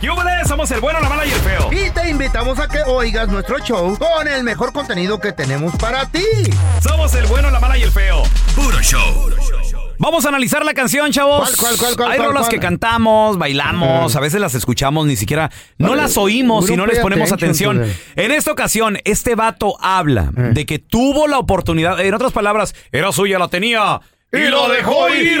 ¡Yúbales! Somos el bueno, la mala y el feo. Y te invitamos a que oigas nuestro show con el mejor contenido que tenemos para ti. Somos el bueno, la mala y el feo. Puro show. Vamos a analizar la canción, chavos. ¿Cuál, cuál, cuál, cuál, Hay cuál, rolas cuál? que cantamos, bailamos, a veces las escuchamos, ni siquiera no las oímos y no les ponemos atención. En esta ocasión, este vato habla de que tuvo la oportunidad, en otras palabras, era suya, la tenía y lo dejó ir.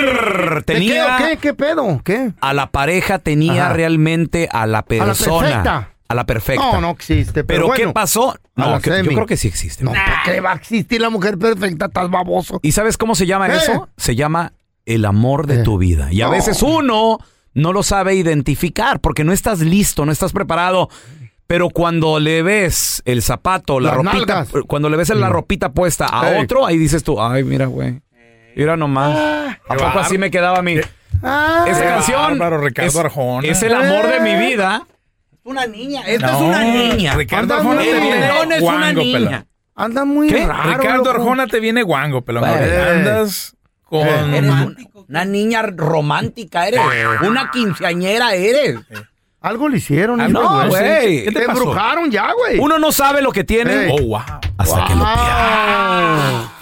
¿De Tenía ¿Qué, qué, qué pedo? ¿Qué? a la pareja, tenía Ajá. realmente a la persona. perfecta. A la perfecta. No, no existe. Pero, Pero, ¿qué pasó? a No, la que- yo creo que sí existe. No, ¿por qué va a existir la mujer perfecta? Estás baboso. ¿Y sabes cómo se llama ¿Qué? eso? Se llama el amor de Eh. tu vida. Y a No. veces uno no lo sabe identificar porque no estás listo, no estás preparado. Pero cuando le ves el zapato, la Las ropita, nalgas. Mm. cuando le ves la ropita puesta a otro, ahí dices tú, ay, mira, güey. Mira nomás. ¿A poco así me quedaba a mí? Ah, Esa canción bárbaro, Ricardo es, Arjona. es el amor de mi vida. una niña. Esta es una niña. Ricardo Anda Arjona muy te viene es una guango, niña. pelón. Anda muy ¿Qué? raro. Ricardo loco. Arjona te viene guango, pelón. Eh. Andas con... Eres un- una niña romántica, eres. Una quinceañera eres. Algo le hicieron. Ah, no, güey. Te, ¿Qué te pasó? embrujaron ya, güey. Uno no sabe lo que tiene Ey. Oh, wow. hasta que lo pierde. Ah.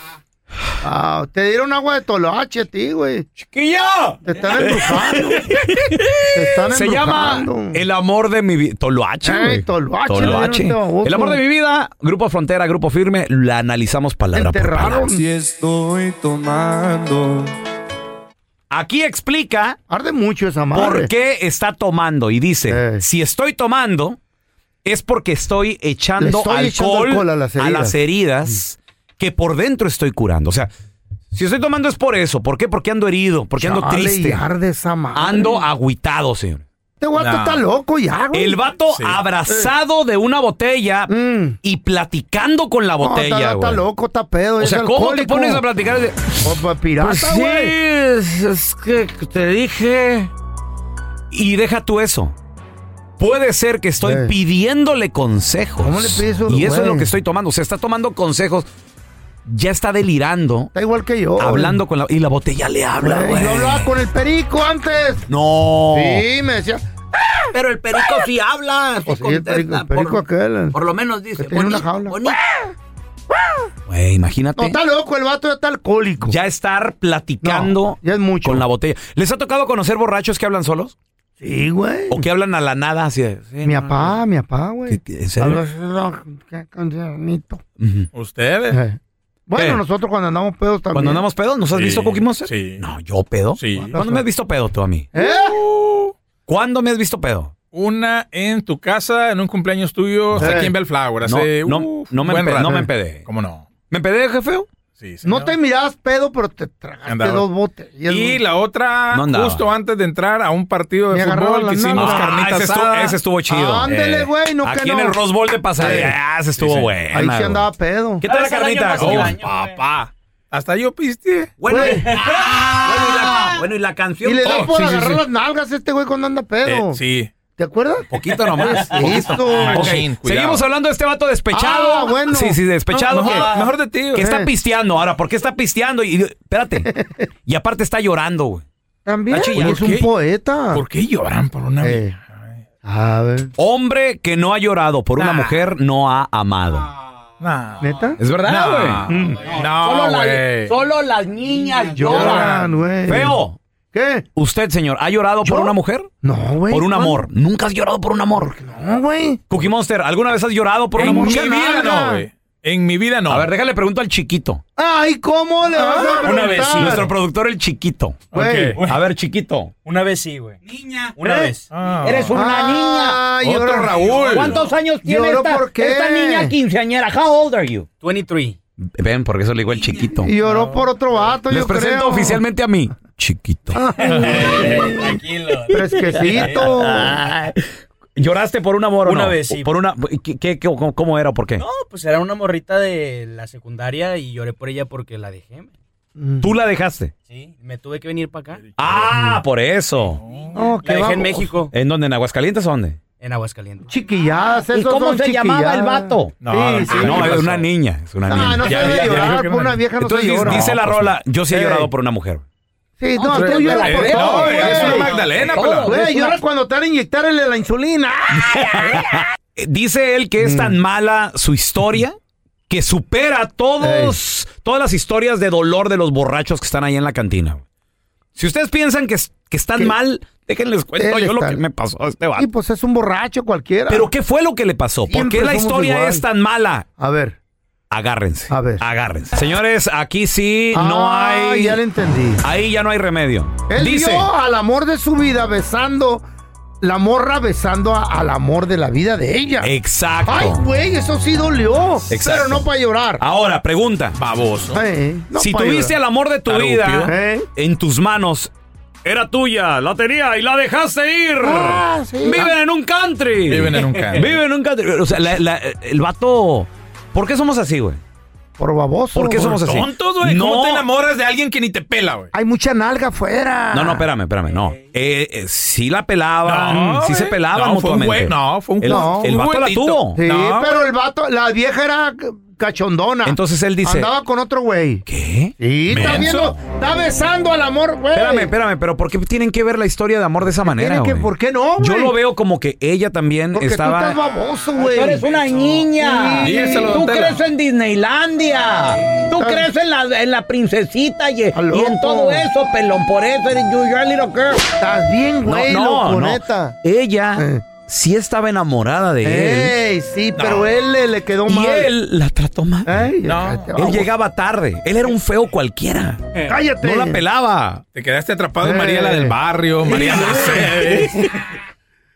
Ah, te dieron agua de toloache a ti, güey. ¡Chiquilla! Te están embrujando. te están Se llama. El amor de mi vida. Toloache, Ey, güey. Toloache, Toloache. El amor de mi vida, Grupo Frontera, Grupo Firme, la analizamos palabra por palabra. Si estoy tomando. Aquí explica Arde mucho esa madre. por qué está tomando y dice, Eh. si estoy tomando es porque estoy echando alcohol, a las heridas. heridas que por dentro estoy curando. O sea, si estoy tomando es por eso. ¿Por qué? Porque ando herido, porque ando Chale, triste. y arde esa madre. Ando agüitado, señor. Este guato No. está loco ya, güey. El vato Sí. abrazado de una botella Mm. y platicando con la No, botella, está, está güey. loco, está pedo. O es sea, ¿cómo te alcohólico. pones a platicar? de- O, pues, pirata, Pues sí, güey. es, es que te dije. Y deja tú eso. Puede ser que estoy Eh. pidiéndole consejos. ¿Cómo le pides eso, Y eso es güey? lo que estoy tomando. O sea, está tomando consejos. Ya está delirando. Está igual que yo. hablando con la. Y la botella le habla, Güey. Yo hablaba con el perico antes. No. Sí, me decía. Pero el perico sí habla. Pues sí, el perico, el perico aquel. lo menos Que tiene una jaula. Güey, imagínate. No, está loco, el vato ya está alcohólico. ya estar platicando No, ya es mucho. con la botella. ¿Les ha tocado conocer borrachos que hablan solos? Sí, güey. ¿O que hablan a la nada? Así de, sí, Mi no, papá, mi papá, güey. ¿Qué- qué- en serio? ¿Ustedes? Bueno, ¿Qué? nosotros cuando andamos pedos también. Cuando andamos pedos, ¿nos has Sí, visto Cookie Monster? sí. No, ¿yo pedo? Sí. ¿Cuándo me has visto pedo tú a mí? ¿Eh? ¿Cuándo me has visto pedo? Una en tu casa, en un cumpleaños tuyo, Eh. aquí en Bellflower. No, Hace, no, uf, no me empe- no me empedé. ¿Cómo no? ¿Me empedé, jefe? Sí, No te mirabas pedo, pero te tragaste Andaba. dos botes. Y, la otra, No justo antes de entrar a un partido de fútbol que hicimos nalgas. carnita ese, estuvo, asada. ese estuvo chido. Eh, Ándele, güey, no que Aquí no. en el Rose Bowl de pasadera. Ah, ese estuvo Sí, sí. bueno. Ahí sí andaba pedo. ¿Qué tal la carnita? Oh, papá. Hasta yo piste. Bueno, y la, bueno, y la canción. Y le da Oh, por agarrar sí. las nalgas a este güey cuando anda pedo. Eh, sí. ¿Te acuerdas? Poquito nomás. Esto. Machín, Ok, cuidado. Seguimos hablando de este vato despechado. Ah, bueno. Sí, sí, despechado. No, que, mejor, de ti. que güey. está Eh. pisteando. Ahora, ¿por qué está pisteando? Y, espérate. Y aparte está llorando, güey. También. Ah, es ¿por un poeta. ¿Por qué lloran por una Eh. A ver. Hombre que no ha llorado por una Ah. mujer no ha amado. Nah. ¿Neta? ¿Es verdad, No, güey? no, solo, solo las niñas lloran. Lloran, güey. Feo. ¿Qué? ¿Usted, señor, ha llorado por una mujer? No, güey. por un amor. ¿Nunca has llorado por un amor? No, güey. Cookie Monster, ¿alguna vez has llorado por un En amor? mi mucha vida no, güey. En mi vida no. A ver, déjale pregunto al chiquito. Ay, ¿cómo le vas a una vez sí. Nuestro productor, el chiquito. Güey. Ok. A ver, chiquito. Una vez sí, güey. Niña. Una ¿Eh? vez. Ah. Eres una Ah, niña. Otro. Raúl. ¿Cuántos años tiene ¿Lloró esta, por qué? esta niña quinceañera? How old are you? 23. Ven, porque eso le digo el chiquito. Y lloró por otro vato, Les yo presento creo. oficialmente a mí. Chiquito. Tranquilo. Fresquecito. ¿Lloraste por un amor o Una no? vez, sí. Por una, ¿qué, cómo, cómo era? ¿Por qué? No, pues era una morrita de la secundaria y lloré por ella porque la dejé. Tú la dejaste. Sí, me tuve que venir para acá. Ah, por eso. No, La qué dejé en. México, ¿En dónde? ¿En Aguascalientes o dónde? en Aguascalientes. Chiquilladas, ¿Y cómo se llamaba el vato? No, Sí, sí. no, ¿qué es una niña. Es una niña. Ah, no se debe llorar por una vieja, no Entonces se dice, llora. dice la pues, rola, yo sí he llorado por una mujer. Sí, no, pero tú lloras la por todo, No, güey. es una Magdalena, pelón. Güey, Es una- llora cuando te van a inyectarle la insulina. Eh, Dice él que es tan mala su historia que supera todos, todas las historias de dolor de los borrachos que están ahí en la cantina. Si ustedes piensan que, es- que están ¿Qué? mal, déjenles cuento Él yo lo que me pasó a este vato. Y pues es un borracho cualquiera. Pero ¿qué fue lo que le pasó? ¿Por Siempre qué la historia igual. es tan mala? A ver. Agárrense. A ver. Agárrense. Señores, aquí sí no Ah, hay. ya le entendí. Ahí ya no hay remedio. Él Dice. vio al amor de su vida besando, la morra besando a- al amor de la vida de ella. Exacto. Ay, güey, eso sí dolió. Exacto. Pero no para llorar. Ahora, pregunta. Baboso. Eh, no si pa' tuviste llorar. el amor de tu Tarupio. vida ¿Eh? en tus manos, era tuya, la tenía y la dejaste ir. Ah, sí. Viven en un country. Viven en un country. Viven en un country. O sea, la- la- el vato. ¿Por qué somos así, güey? Por baboso. ¿Por qué somos así? Tontos, güey. ¿Cómo No. te enamoras de alguien que ni te pela, güey? Hay mucha nalga afuera. No, no, espérame, espérame, no. Eh, eh, sí la pelaban, No, sí se pelaban No, fue un mutuamente. güey- no, fue un el, no, el vato la tuvo. Sí, No, pero el vato, la vieja era cachondona. Entonces él dice- Andaba con otro güey. ¿Qué? Sí, está viendo, está besando al amor, güey. Espérame, espérame, pero ¿por qué tienen que ver la historia de amor de esa manera, que-? ¿Por qué no, güey? Yo lo veo como que ella también Porque estaba... tú estás baboso, güey. Tú eres una niña. Tú crees en Disneylandia. Tú crees en la, en la princesita y, y en todo eso, pelón. Por eso eres you, you're a little girl. Estás bien, No, güey, no, loco, no. neta. Ella Eh. Sí estaba enamorada de él. Ey, sí, pero él le, le quedó Y mal. él la trató mal. Ey, No. Él llegaba tarde. Él era un feo cualquiera. Cállate. No la pelaba. Te quedaste atrapado en Eh. María la del barrio, María.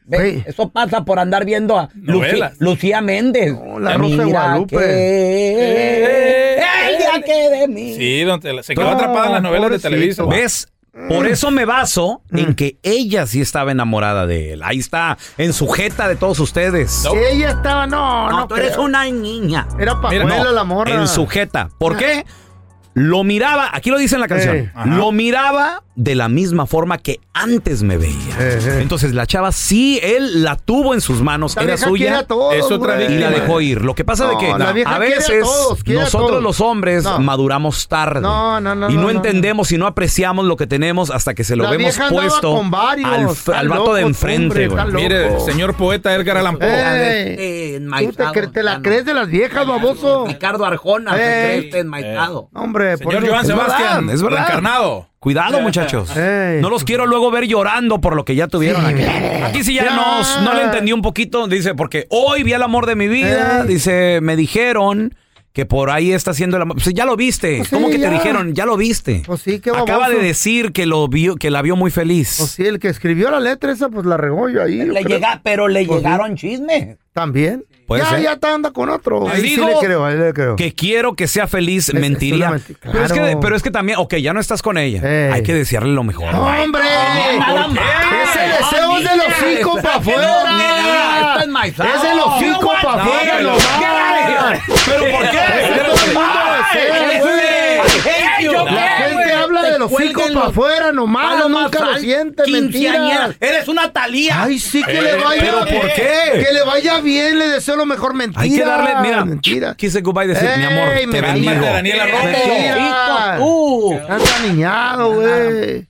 Ve. Eso pasa por andar viendo a Novelas. Lucía Méndez. No, la Rosa de Guadalupe. que el día que de mí. Sí, don Tela. Se quedó atrapada en las novelas de. Televisa. ¿Ves? Por eso me baso Mm. en que ella sí estaba enamorada de él. Ahí está, en sujeta de todos ustedes. No. Ella estaba, no, no. No, tú eres una niña. Era pajuela No, la morra. En sujeta. ¿Por qué? Lo miraba, aquí lo dice en la canción, Eh, lo miraba de la misma forma que antes me veía. Eh, eh. Entonces la chava sí, él la tuvo en sus manos, era suya a todos, Es otra y la dejó ir. Lo que pasa No, de que la a veces todos, quiere a nosotros los hombres No. maduramos tarde. No, no, no, Y no, no, no, entendemos y no apreciamos lo que tenemos hasta que se lo La vemos puesto con varios. al, al vato loco, de hombre, enfrente. Mire, señor poeta Edgar Allan Poe. Eh, tú te, te la crees de las viejas, baboso. Ricardo Arjona, Eh. se cree este enmaizado. Hombre, por Señor eso- Joan Sebastián. es verdad. Reencarnado. Cuidado, muchachos. Ey. No los quiero luego ver llorando por lo que ya tuvieron aquí. Aquí sí ya, Ya. nos- no le entendí un poquito. Dice, porque hoy vi el amor de mi vida. Ey. Dice, me dijeron que por ahí está haciendo amor. Pues ya lo viste. Pues sí, ¿Cómo que ya. te dijeron? Ya lo viste. Pues sí, qué baboso. Acaba de decir que lo vio, que la vio muy feliz. Pues sí, el que escribió la letra esa, pues la regó yo ahí. yo Le creo. llega, pero le Pues sí. llegaron chismes. También. Puede ya, ser. ya está anda con otro. Ahí sí digo le creo, ahí le creo. Que quiero que sea feliz, Es- es mentiría. una menti- pero, es que, claro. pero es que también, ok, ya no estás con ella. Ey. Hay que desearle lo mejor. ¡Hombre! Ese deseo es del hocico para afuera. Es del hocico para afuera, pero- nomás. ¿Pero por qué? La gente habla del hocico para afuera nomás, nunca lo siente, mentira. Eres una talía. Ay, sí que le vaya. ¿pero por qué? Que le vaya bien, le deseo lo mejor, mentira. Hay que darle, mira, mentira. quise goodbye decir, mi amor, te bendigo. Daniela Romo. Tú. Estás aniñado, güey.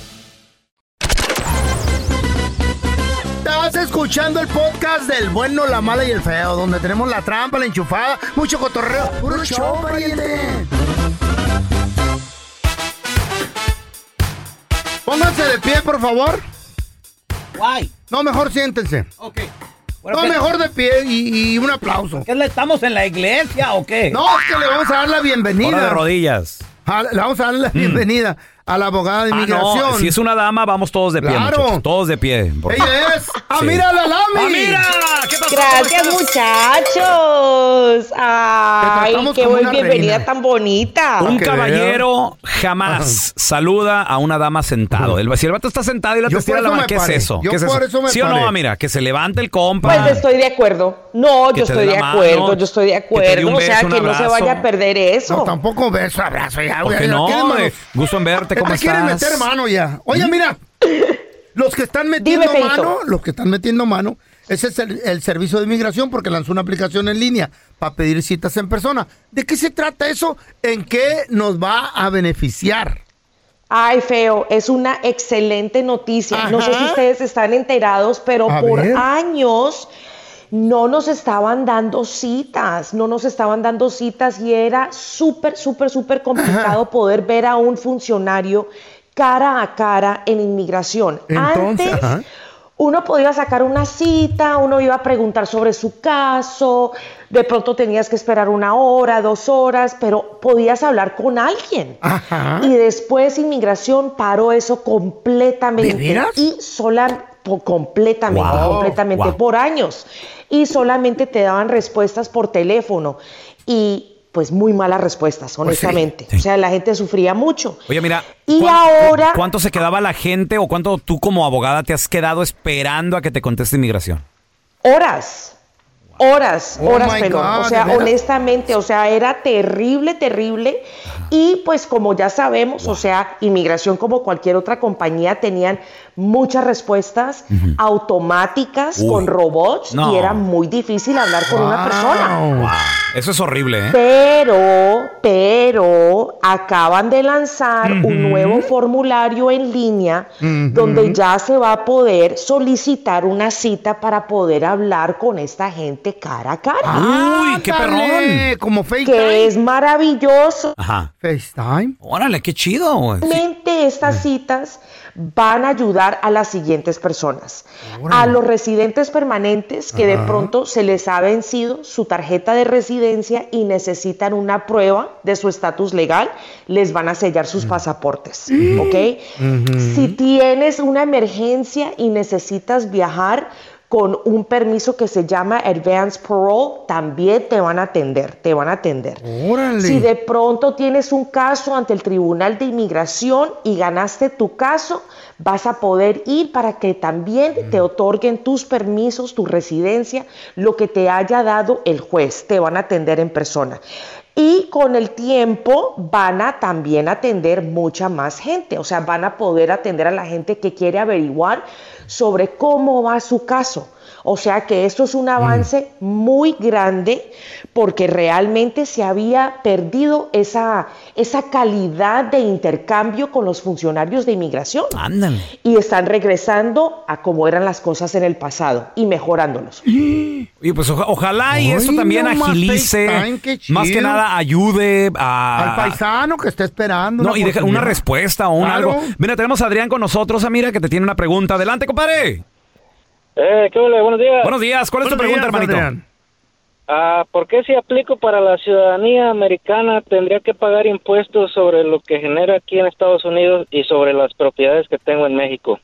Escuchando el podcast del bueno, la mala y el feo, donde tenemos la trampa, la enchufada, mucho cotorreo. ¡Puro show, pariente! Pónganse de pie, por favor. Guay. No, mejor siéntense. Ok. no, mejor de pie y, y un aplauso. ¿Qué le estamos en la iglesia o qué? No, es que le vamos a dar la bienvenida. Ahora de rodillas. Ah, Le vamos a dar la bienvenida a la abogada de Ah, inmigración. no, si es una dama, vamos todos de pie, Claro. muchachos, Todos de pie. Ella es Sí. Amira Lalami. ¡Amira! ¿Qué pasó? Gracias, ¿Cómo muchachos. Ay, qué buena bienvenida reina. tan bonita. Un caballero jamás saluda a una dama sentado. El, si el vato está sentado y la te por la mano, ¿qué es eso? Yo ¿Qué es por eso? eso me ¿Sí o no, mira, que se levante el compa. Pues estoy de acuerdo. No, Que yo estoy de acuerdo, mano, yo estoy de acuerdo. O sea, que no se vaya a perder eso. No, tampoco beso, abrazo. Ya, ¿Por güey, qué no? hombre? Gusto en verte, ¿cómo Este quiere estás? meter mano ya. Oye, mira. Los que están metiendo Dime, mano, los que están metiendo mano, ese es el, el servicio de inmigración porque lanzó una aplicación en línea para pedir citas en persona. ¿De qué se trata eso? ¿En qué nos va a beneficiar? Ay, feo, es una excelente noticia. No sé si ustedes están enterados, pero A por ver. años no nos estaban dando citas, no nos estaban dando citas y era súper, súper, súper complicado poder ver a un funcionario cara a cara en inmigración. Entonces, Antes, uno podía sacar una cita, uno iba a preguntar sobre su caso, de pronto tenías que esperar una hora, dos horas, pero podías hablar con alguien. Ajá. Y después inmigración paró eso completamente. ¿De veras? Y sola, po- completamente, Wow, completamente, wow. por años. Y solamente te daban respuestas por teléfono. Y pues muy malas respuestas, honestamente. sí. O sea, la gente sufría mucho. Oye, mira. Y ¿cuán- ahora- ¿Cuánto se quedaba la gente o cuánto tú como abogada te has quedado esperando a que te conteste inmigración? Horas. Horas, Oh horas, pero, o sea, honestamente, o sea, era terrible, terrible. Y pues como ya sabemos, o sea, inmigración como cualquier otra compañía tenían muchas respuestas automáticas Uy. con robots No. y era muy difícil hablar con una persona. Wow. Eso es horrible, ¿eh? Pero, pero acaban de lanzar un nuevo formulario en línea donde ya se va a poder solicitar una cita para poder hablar con esta gente cara a cara. Uy, qué perrón. Como que FaceTime. es maravilloso. Ajá. FaceTime. Órale, qué chido. Realmente estas citas van a ayudar a las siguientes personas. A los residentes permanentes que de pronto se les ha vencido su tarjeta de residencia y necesitan una prueba de su estatus legal, les van a sellar sus pasaportes. ¿Ok? Si tienes una emergencia y necesitas viajar, con un permiso que se llama Advance Parole, también te van a atender, te van a atender. Órale. Si de pronto tienes un caso ante el Tribunal de Inmigración y ganaste tu caso, vas a poder ir para que también te otorguen tus permisos, tu residencia, lo que te haya dado el juez, te van a atender en persona. Y con el tiempo van a también atender mucha más gente, o sea, van a poder atender a la gente que quiere averiguar sobre cómo va su caso. O sea que esto es un avance muy grande porque realmente se había perdido esa, esa calidad de intercambio con los funcionarios de inmigración. Ándale. Y están regresando a cómo eran las cosas en el pasado y mejorándolos. Y pues oja- ojalá y Ay, esto también no agilice, más que chido. Nada ayude a... Al paisano que está esperando. No, una y deja una respuesta o un Claro. algo. Mira, tenemos a Adrián con nosotros, Amira, que te tiene una pregunta. Adelante, compadre. Eh, ¿qué huele? Buenos días. Buenos días. ¿Cuál es tu pregunta, días, hermanito? Adrián. Ah, ¿Por qué si aplico para la ciudadanía americana tendría que pagar impuestos sobre lo que genera aquí en Estados Unidos y sobre las propiedades que tengo en México?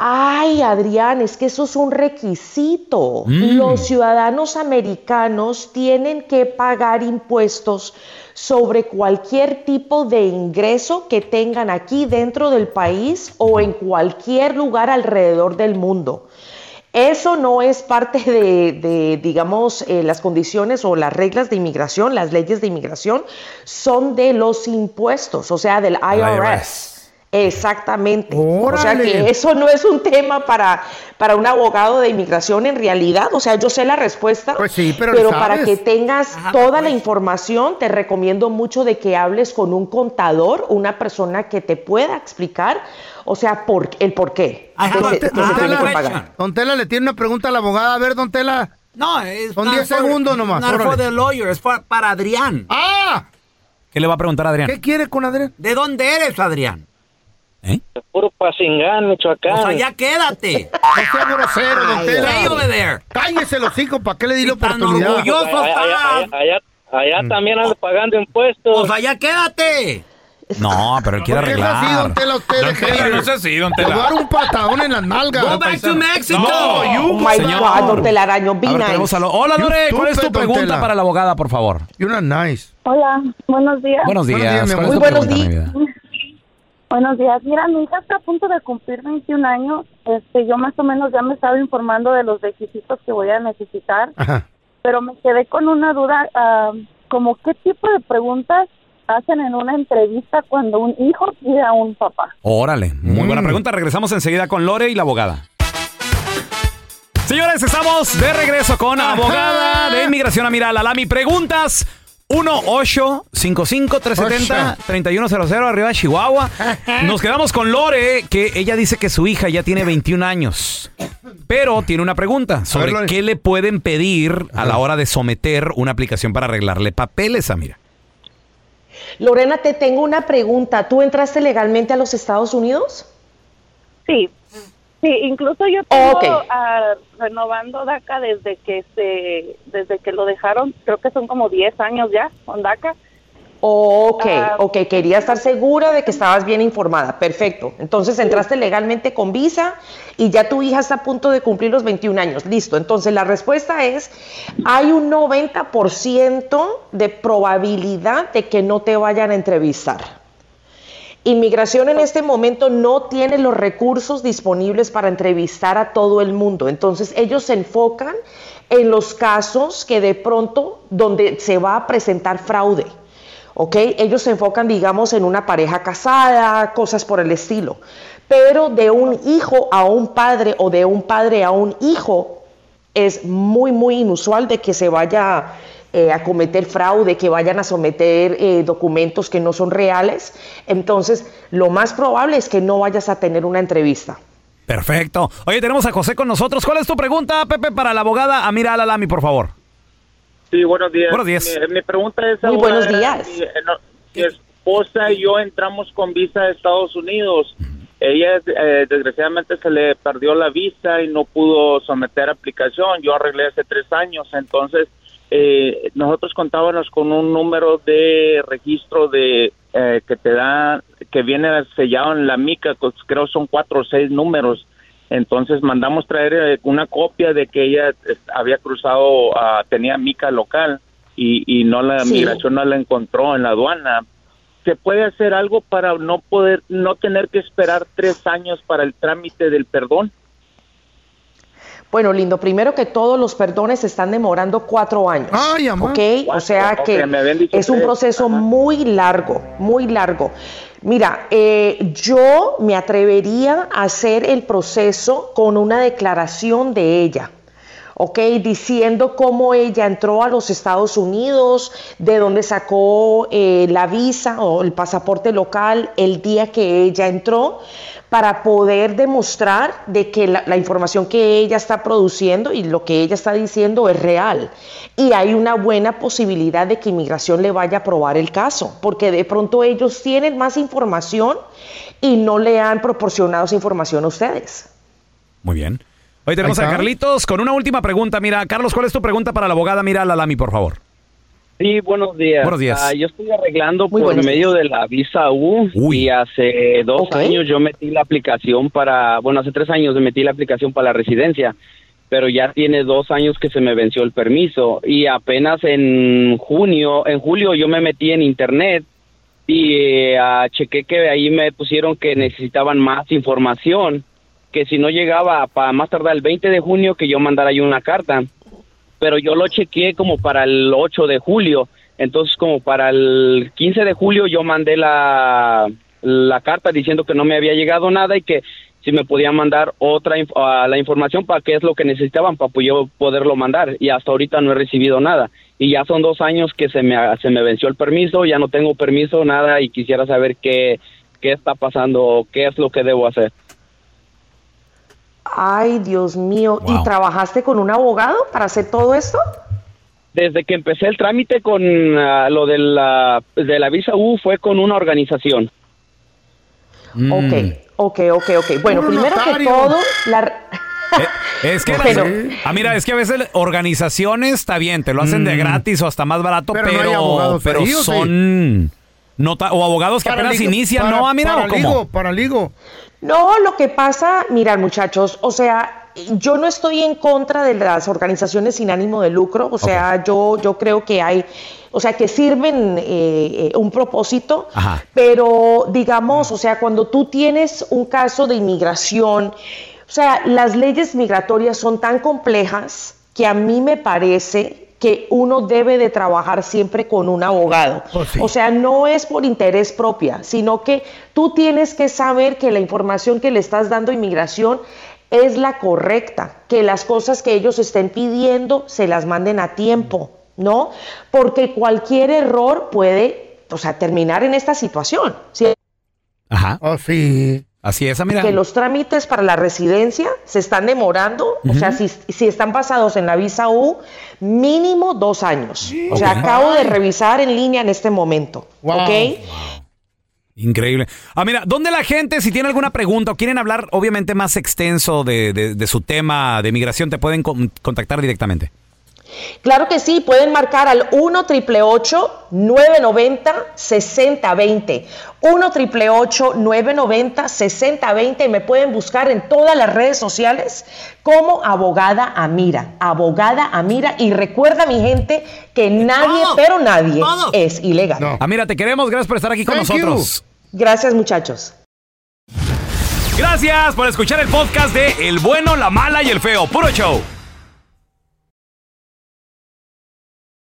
Ay, Adrián, es que eso es un requisito. Mm. Los ciudadanos americanos tienen que pagar impuestos sobre cualquier tipo de ingreso que tengan aquí dentro del país o en cualquier lugar alrededor del mundo. Eso no es parte de, de, digamos, eh, las condiciones o las reglas de inmigración, las leyes de inmigración, son de los impuestos, o sea, del IRS. Exactamente. O sea que eso no es un tema para, para un abogado de inmigración en realidad. O sea, yo sé la respuesta, Pues sí, pero lo para que tengas toda la información, te recomiendo mucho de que hables con un contador, una persona que te pueda explicar, o sea, por, el por qué. Don Te- se don Tela, pagar. Don Tela le tiene una pregunta a la abogada. A ver, Don Tela. No, es Son not 10 for- segundos nomás. Not órale. for the lawyer, es para Adrián. ¡Ah! ¿Qué le va a preguntar a Adrián? ¿Qué quiere con Adrián? ¿De dónde eres, Adrián? Puro Pacingán, Michoacán. O sea, ya quédate. No sea grosero, Don Tela. Stay over there. Cállese los hijos, ¿para qué le di la tan oportunidad? orgulloso Allá, allá, allá, allá- allá también ando pagando impuestos. O sea, ya quédate. No, pero él quiere ¿Por qué es así, arreglar. Don Tela, usted? Don Tela, no es así, Don Le voy a dar Tela. un patadón en las nalgas. Go back to Mexico. No, you, Oh my Señor. God, don Telaraño, be A ver, nice. tenemos a lo- Hola, Lore, ¿cuál es tu pregunta Tela. para la abogada, por favor? You're not nice. Hola, buenos días. Buenos días. días, mi ¿Cuál amor. es tu Muy buenos días. Buenos días. Mira, mi hija está a punto de cumplir 21 años. Este, yo más o menos ya me estaba informando de los requisitos que voy a necesitar, Ajá. pero me quedé con una duda, ah, como qué tipo de preguntas hacen en una entrevista cuando un hijo pide a un papá. Órale, muy buena Mm. pregunta. Regresamos enseguida con Lore y la abogada. Señores, estamos de regreso con abogada de inmigración Amira Lalami. Preguntas 1-855-370-3100 arriba de Chihuahua. Nos quedamos con Lore, que ella dice que su hija ya tiene 21 años. Pero tiene una pregunta sobre qué le pueden pedir a la hora de someter una aplicación para arreglarle papeles, Amira. Lorena, te tengo una pregunta. ¿Tú entraste legalmente a los Estados Unidos? Sí, sí, incluso yo tengo Ok. ah, renovando DACA desde que se, desde que lo dejaron, creo que son como 10 años ya con DACA. Ok, Ah. ok, quería estar segura de que estabas bien informada. Perfecto. Entonces entraste legalmente con visa y ya tu hija está a punto de cumplir los 21 años. Listo. Entonces la respuesta es, hay un 90% de probabilidad de que no te vayan a entrevistar. Inmigración en este momento no tiene los recursos disponibles para entrevistar a todo el mundo. Entonces ellos se enfocan en los casos que de pronto donde se va a presentar fraude. ¿ok? Ellos se enfocan, digamos, en una pareja casada, cosas por el estilo. Pero de un hijo a un padre o de un padre a un hijo es muy, muy inusual de que se vaya eh, a cometer fraude, que vayan a someter eh, documentos que no son reales. Entonces, lo más probable es que no vayas a tener una entrevista. Perfecto. Oye, tenemos a José con nosotros. ¿Cuál es tu pregunta, Pepe, para la abogada Amira Alalami, por favor? Sí, buenos días. Buenos días. Mi, mi pregunta es... Muy buenos días. Mi, eh, mi esposa y yo entramos con visa a Estados Unidos. Ella, eh, desgraciadamente, se le perdió la visa y no pudo someter aplicación. Yo arreglé hace tres años. Entonces, eh, nosotros contábamos con un número de registro de eh, que te da, que viene sellado en la mica, pues, creo son cuatro o seis números. Entonces mandamos traer eh, una copia de que ella había cruzado, ah, tenía mica local y, y no la Sí. migración no la encontró en la aduana. ¿Se puede hacer algo para no poder, no tener que esperar tres años para el trámite del perdón? Bueno, lindo, primero que todo, los perdones se están demorando cuatro años. Ay, amor. ¿Ok? O sea que es un tres. proceso muy largo, muy largo. Mira, eh, yo me atrevería a hacer el proceso con una declaración de ella. ¿Ok? Diciendo cómo ella entró a los Estados Unidos, de dónde sacó eh, la visa o el pasaporte local el día que ella entró, para poder demostrar de que la, la información que ella está produciendo y lo que ella está diciendo es real. Y hay una buena posibilidad de que inmigración le vaya a aprobar el caso, porque de pronto ellos tienen más información y no le han proporcionado esa información a ustedes. Muy bien. Hoy tenemos a. Carlitos con una última pregunta. Mira, Carlos, ¿cuál es tu pregunta para la abogada? Mira, Lalami, por favor. Sí, buenos días. Buenos días. Ah, yo estoy arreglando Muy por medio de la visa U y hace dos años yo metí la aplicación para, bueno, hace tres años metí la aplicación para la residencia, pero ya tiene dos años que se me venció el permiso y apenas en junio, en julio yo me metí en internet y eh, ah, chequé que ahí me pusieron que necesitaban más información, que si no llegaba para más tardar el 20 de junio que yo mandara yo una carta pero yo lo chequeé como para el 8 de julio. Entonces, como para el 15 de julio, yo mandé la, la carta diciendo que no me había llegado nada y que si me podían mandar otra ah, la información para qué es lo que necesitaban para pues, yo poderlo mandar. Y hasta ahorita no he recibido nada. Y ya son dos años que se me, se me venció el permiso, ya no tengo permiso, nada, y quisiera saber qué, qué está pasando qué es lo que debo hacer. Ay, Dios mío. ¿Y trabajaste con un abogado para hacer todo esto? Desde que empecé el trámite con ah, lo de la, de la visa U fue con una organización. Mm. Ok, ok, ok, ok. Bueno, primero que todo, la... Es que, Pero- ah, mira, es que a veces organizaciones está bien, te lo hacen de gratis o hasta más barato, Pero pero, no hay abogados pero ahí, ¿o sí? son nota- o abogados que apenas inician, para- ¿no? Ah, mira, ¿o paraligo, cómo? paraligo. No, lo que pasa, mirad muchachos, o sea, yo no estoy en contra de las organizaciones sin ánimo de lucro, o sea, yo, yo creo que hay, o sea, que sirven eh, eh, un propósito, Ajá. pero digamos, o sea, cuando tú tienes un caso de inmigración, o sea, las leyes migratorias son tan complejas que a mí me parece que uno debe de trabajar siempre con un abogado. O sea, no es por interés propia, sino que tú tienes que saber que la información que le estás dando a inmigración es la correcta, que las cosas que ellos estén pidiendo se las manden a tiempo, ¿no? Porque cualquier error puede, o sea, terminar en esta situación. ¿sí? Ajá. Oh, sí. Así es, ah, mira. que los trámites para la residencia se están demorando, o sea, si, si están basados en la visa U, mínimo dos años. O sea, acabo de revisar en línea en este momento, ¿ok? Increíble. Ah, mira, ¿dónde la gente, si tiene alguna pregunta o quieren hablar, obviamente, más extenso de, de- de su tema de migración, te pueden con- contactar directamente? Claro que sí, pueden marcar al 1 888 990 6020 1 888 990 6020 y me pueden buscar en todas las redes sociales como Abogada Amira. Abogada Amira. Y recuerda, mi gente, que nadie, pero nadie, es ilegal. Ah, mira, te queremos. Gracias por estar aquí con Thank nosotros. Gracias, muchachos. Gracias por escuchar el podcast de El Bueno, la Mala y el Feo. Puro show.